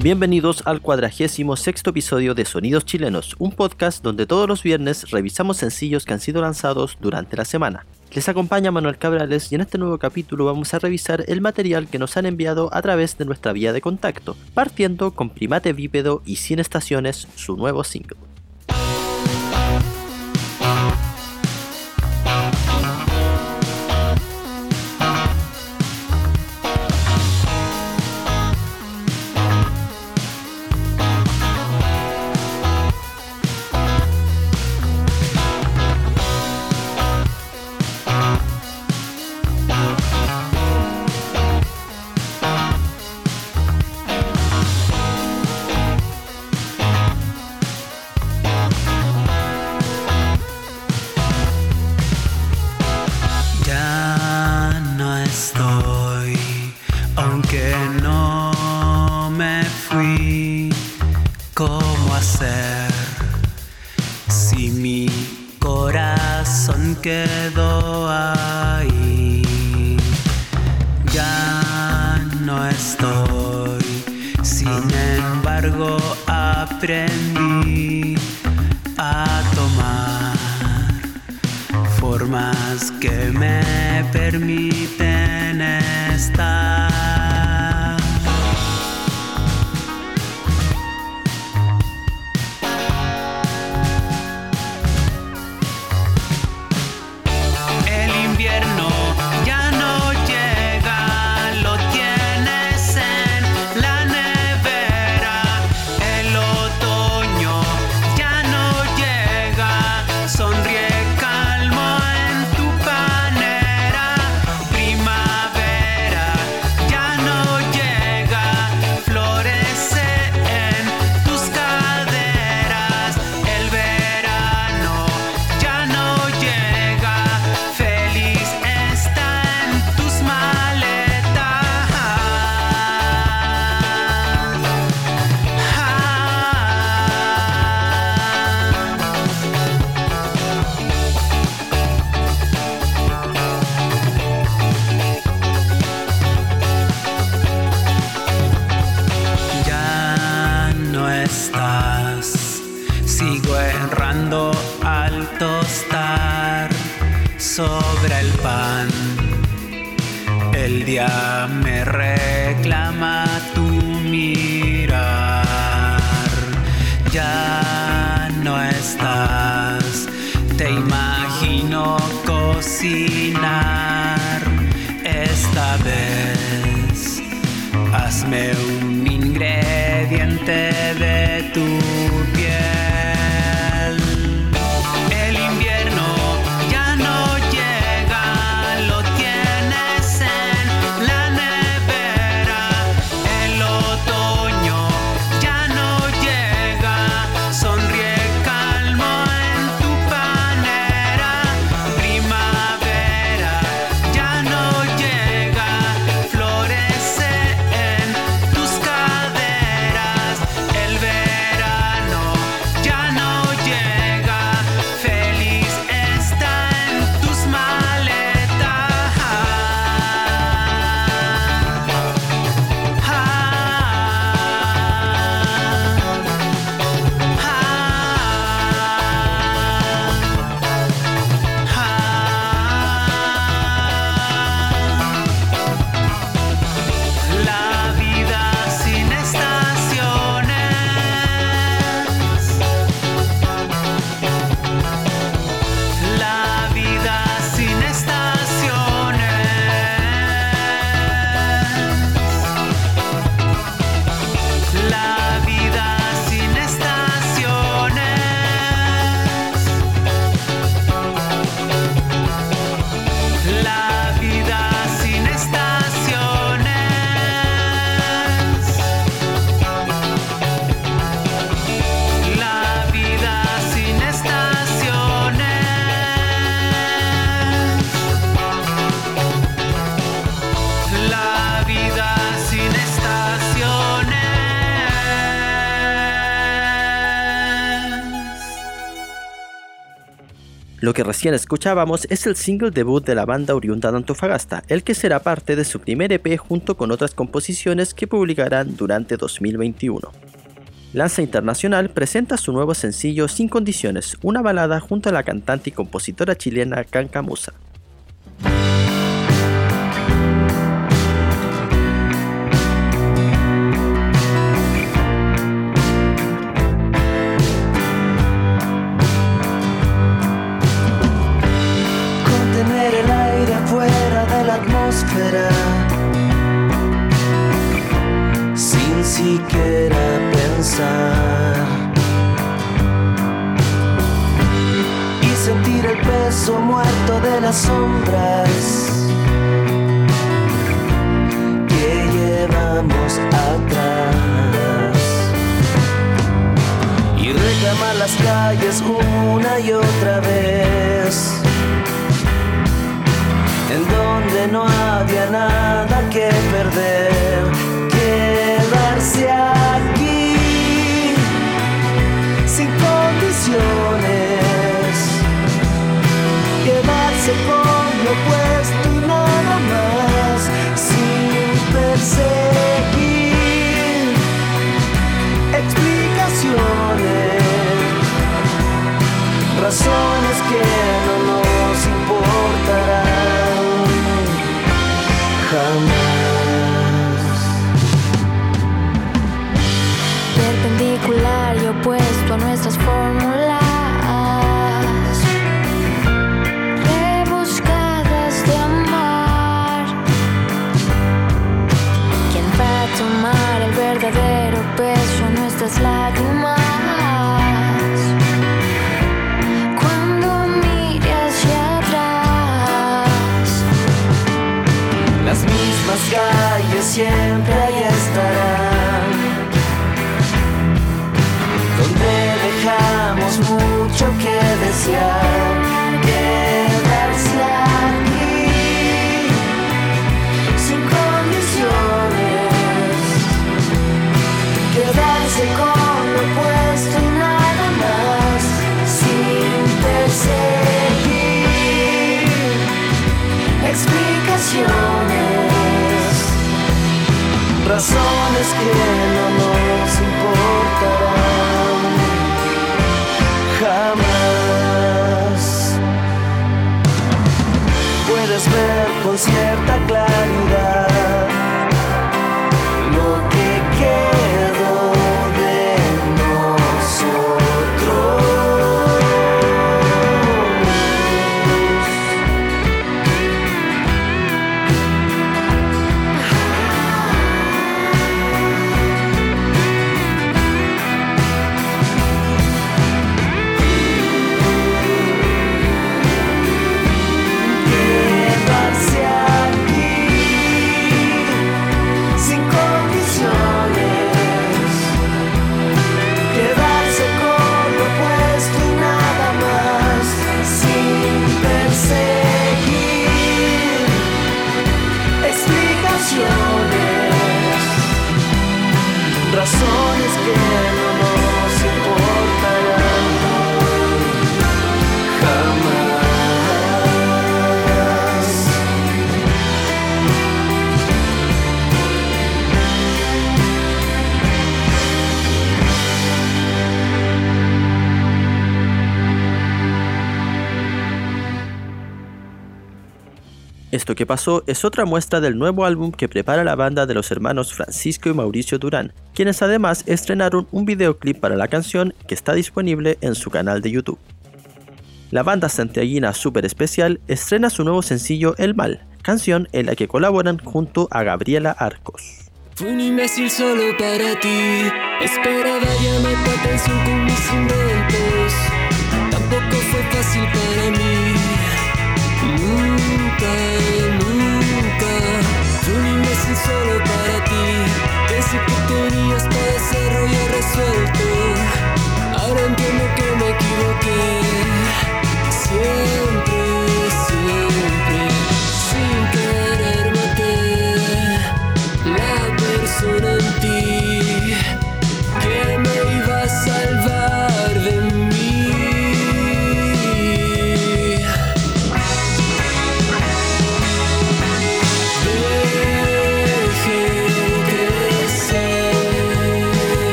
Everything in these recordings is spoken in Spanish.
Bienvenidos al cuadragésimo sexto episodio de Sonidos Chilenos, un podcast donde todos los viernes revisamos sencillos que han sido lanzados durante la semana. Les acompaña Manuel Cabrales y en este nuevo capítulo vamos a revisar el material que nos han enviado a través de nuestra vía de contacto, partiendo con Primate Bípedo y Sin Estaciones, su nuevo single. Quedó ahí. Ya no estoy, sin embargo aprendí a tomar formas que me permiten estar. Hazme un ingrediente de tu Lo que recién escuchábamos es el single debut de la banda oriunda de Antofagasta, el que será parte de su primer EP junto con otras composiciones que publicarán durante 2021. Lanza Internacional presenta su nuevo sencillo Sin Condiciones, una balada junto a la cantante y compositora chilena Cancamusa. Quedarse con lo opuesto y nada más sin perseguir explicaciones, razones que siempre ahí estarán. Donde dejamos mucho que razones que no nos importarán jamás. Puedes ver con que pasó es otra muestra del nuevo álbum que prepara la banda de los hermanos Francisco y Mauricio Durán, quienes además estrenaron un videoclip para la canción que está disponible en su canal de YouTube. La banda santiaguina Super Especial estrena su nuevo sencillo El Mal, canción en la que colaboran junto a Gabriela Arcos. Un imbécil solo para ti. Esperaba llamarte atención con mis inventos. Tampoco fue para filter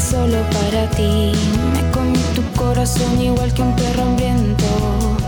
solo para ti. Me comí tu corazón igual que un perro hambriento.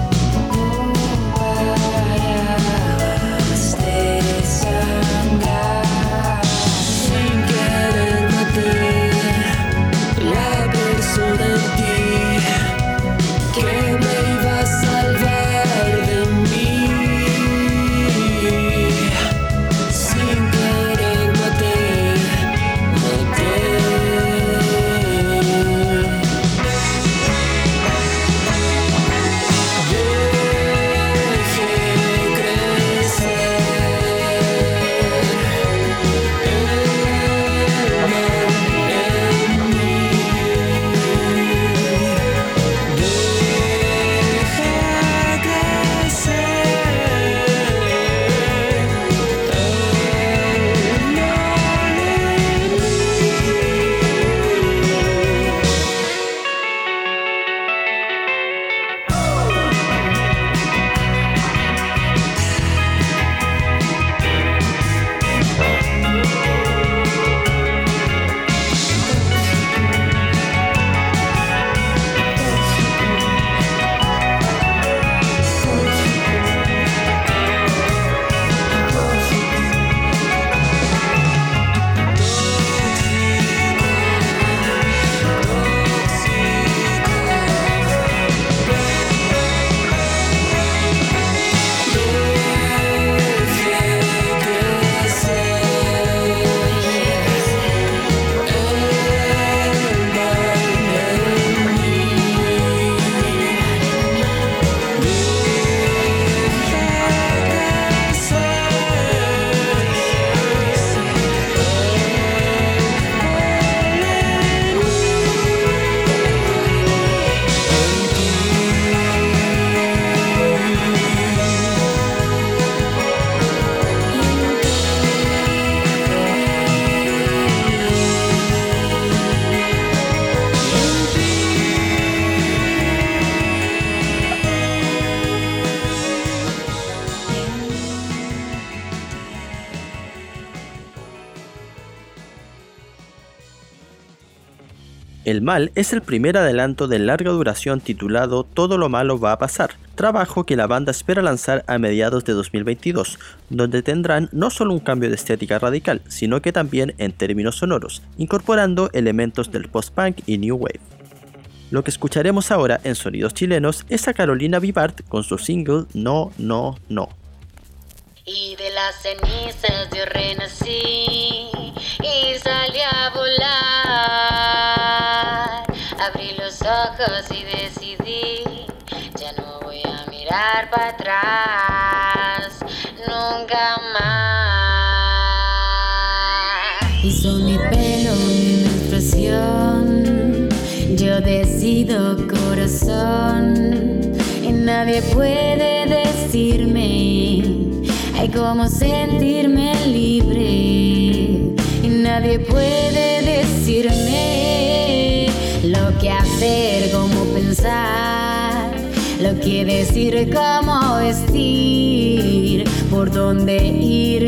Mal es el primer adelanto de larga duración titulado Todo lo malo va a pasar, trabajo que la banda espera lanzar a mediados de 2022, donde tendrán no solo un cambio de estética radical, sino que también en términos sonoros, incorporando elementos del post-punk y new wave. Lo que escucharemos ahora en Sonidos Chilenos es a Carolina Vivart con su single No, No, No. Y de las cenizas yo renací y salí a volar. Ojos y decidí, ya no voy a mirar para atrás, nunca más. Hizo mi pelo mi menstruación. Yo decido corazón. Y nadie puede decirme ay, cómo sentirme libre. Y nadie puede cómo vestir, por dónde ir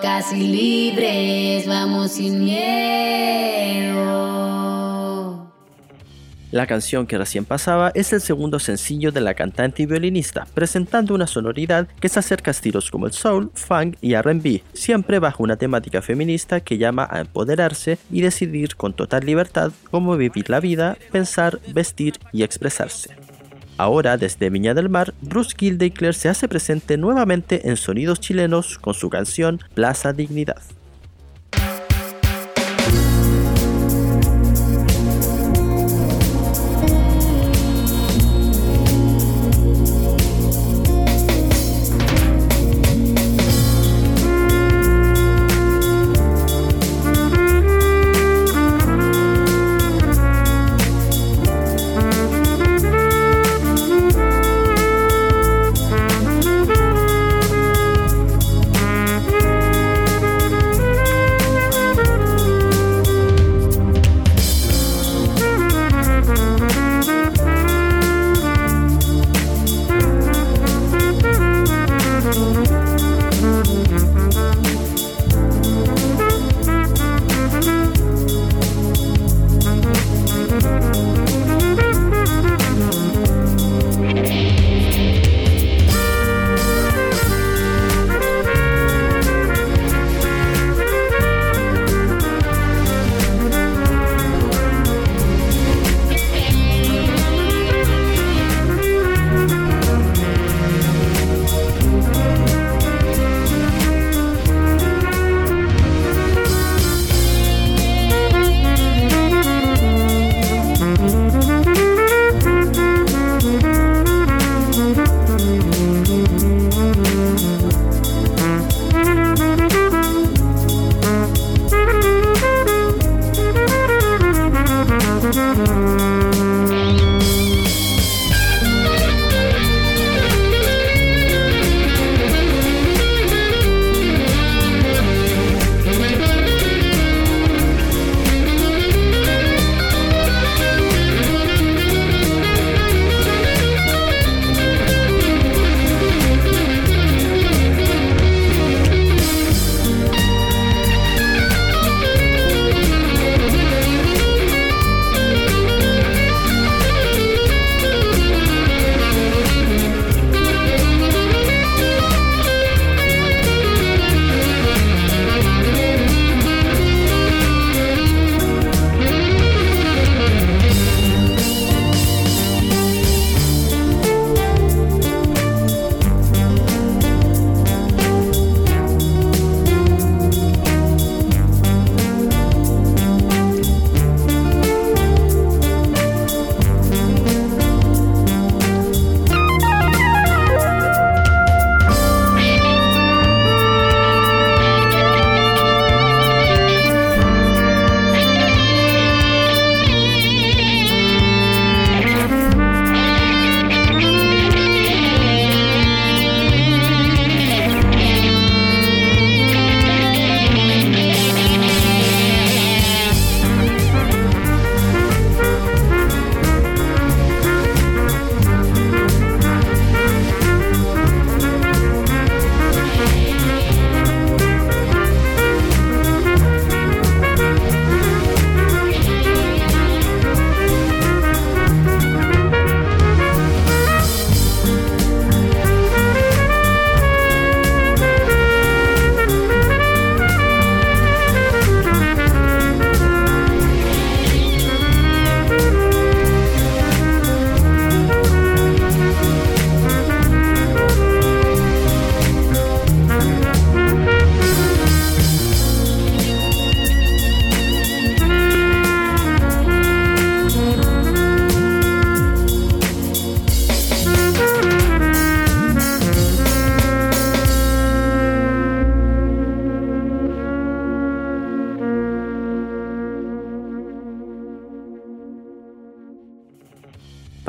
locas libres, vamos sin miedo. La canción que recién pasaba es el segundo sencillo de la cantante y violinista, presentando una sonoridad que se acerca a estilos como el soul, funk y RB, siempre bajo una temática feminista que llama a empoderarse y decidir con total libertad cómo vivir la vida, pensar, vestir y expresarse. Ahora, desde Viña del Mar, Bruce Gildacler se hace presente nuevamente en Sonidos Chilenos con su canción Plaza Dignidad.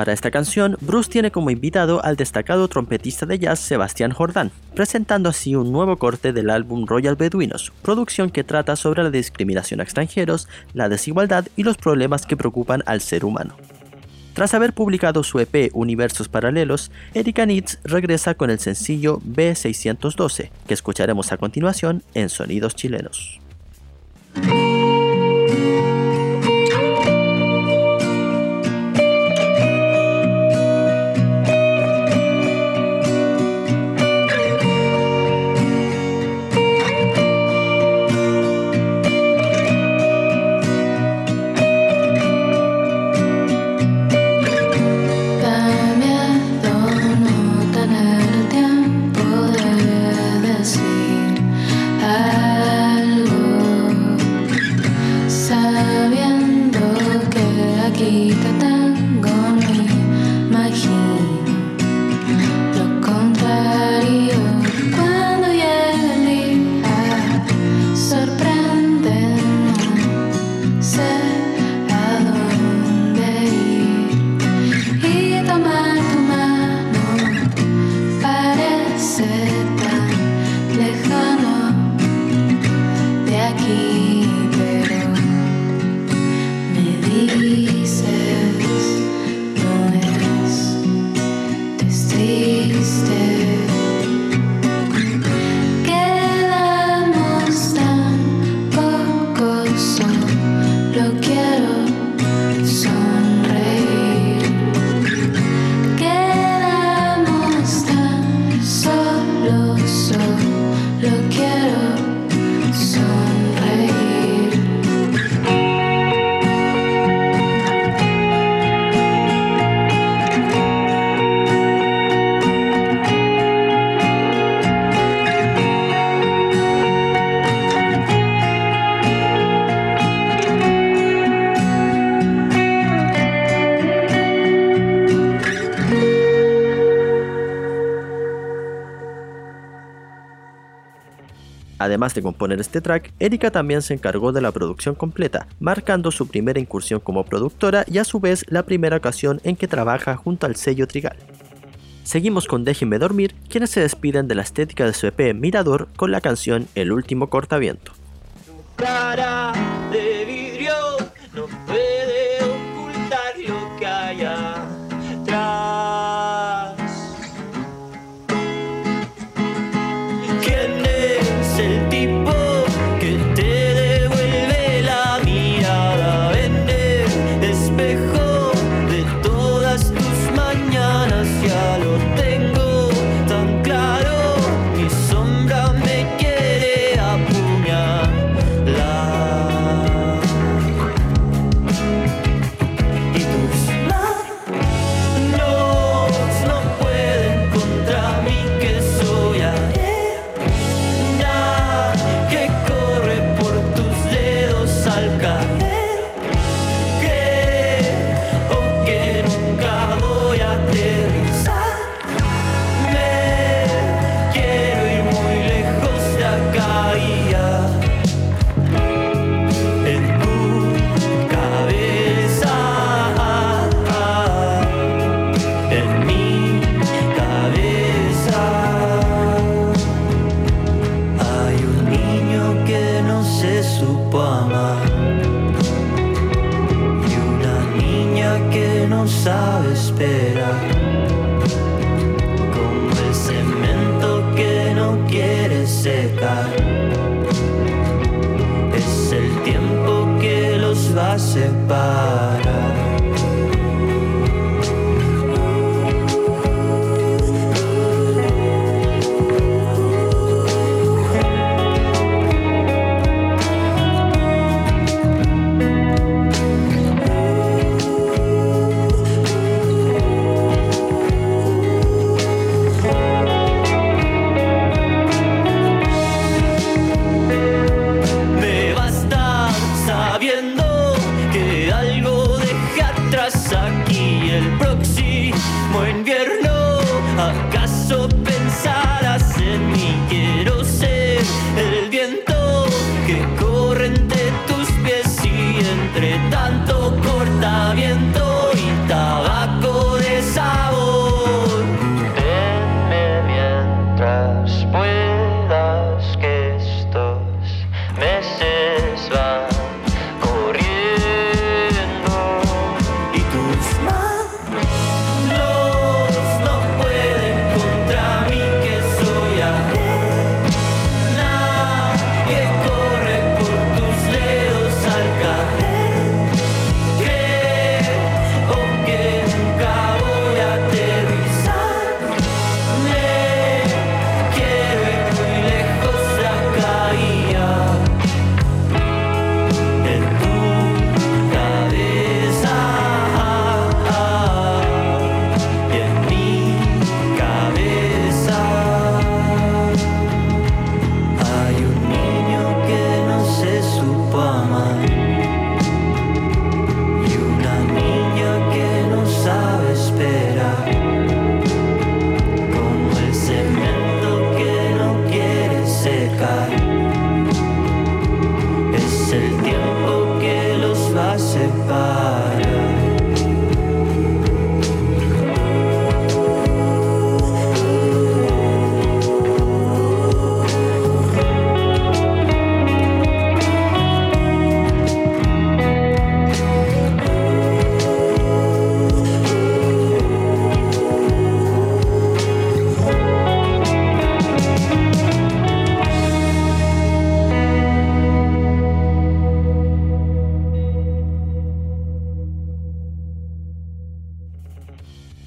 Para esta canción, Bruce tiene como invitado al destacado trompetista de jazz Sebastián Jordán, presentando así un nuevo corte del álbum Royal Beduinos, producción que trata sobre la discriminación a extranjeros, la desigualdad y los problemas que preocupan al ser humano. Tras haber publicado su EP Universos Paralelos, Erika Nitz regresa con el sencillo B612, que escucharemos a continuación en Sonidos Chilenos. Además de componer este track, Erika también se encargó de la producción completa, marcando su primera incursión como productora y a su vez la primera ocasión en que trabaja junto al sello Trigal. Seguimos con Déjenme Dormir, quienes se despiden de la estética de su EP Mirador con la canción El último cortaviento.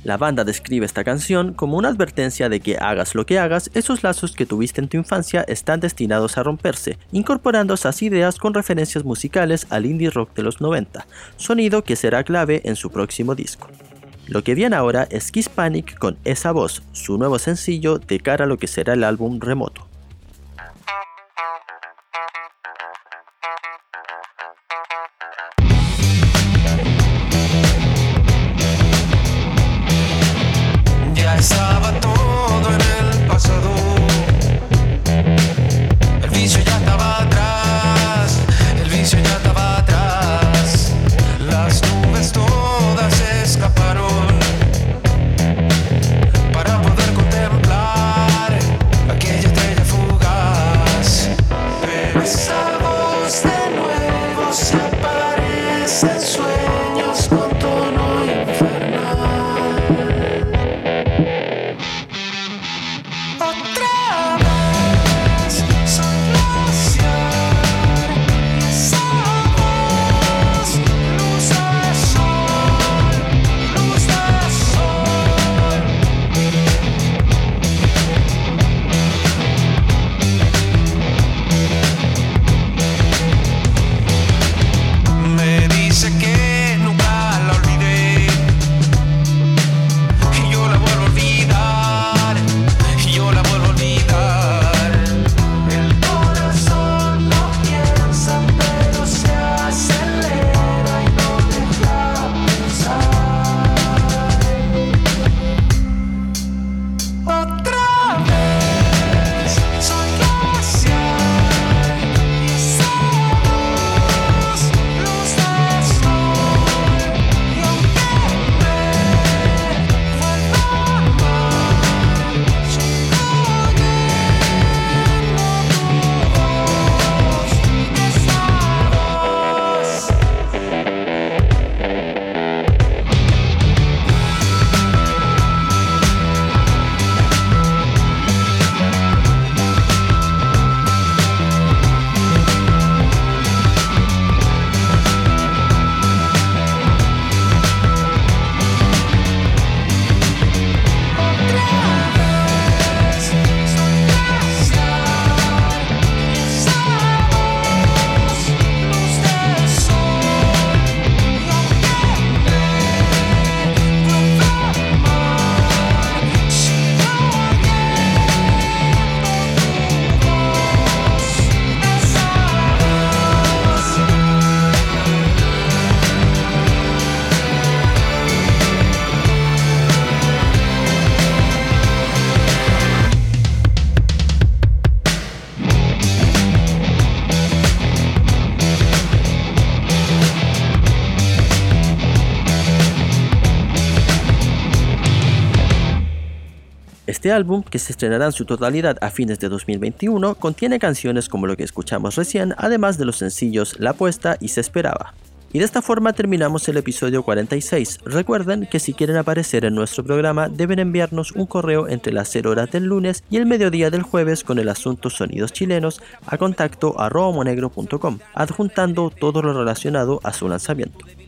La banda describe esta canción como una advertencia de que hagas lo que hagas, esos lazos que tuviste en tu infancia están destinados a romperse, incorporando esas ideas con referencias musicales al indie rock de los 90, sonido que será clave en su próximo disco. Lo que viene ahora es Kiss Panic con esa voz, su nuevo sencillo de cara a lo que será el álbum remoto. Este álbum, que se estrenará en su totalidad a fines de 2021, contiene canciones como lo que escuchamos recién, además de los sencillos La Apuesta y Se Esperaba. Y de esta forma terminamos el episodio 46. Recuerden que si quieren aparecer en nuestro programa deben enviarnos un correo entre las 0 horas del lunes y el mediodía del jueves con el asunto Sonidos Chilenos a contacto arroba adjuntando todo lo relacionado a su lanzamiento.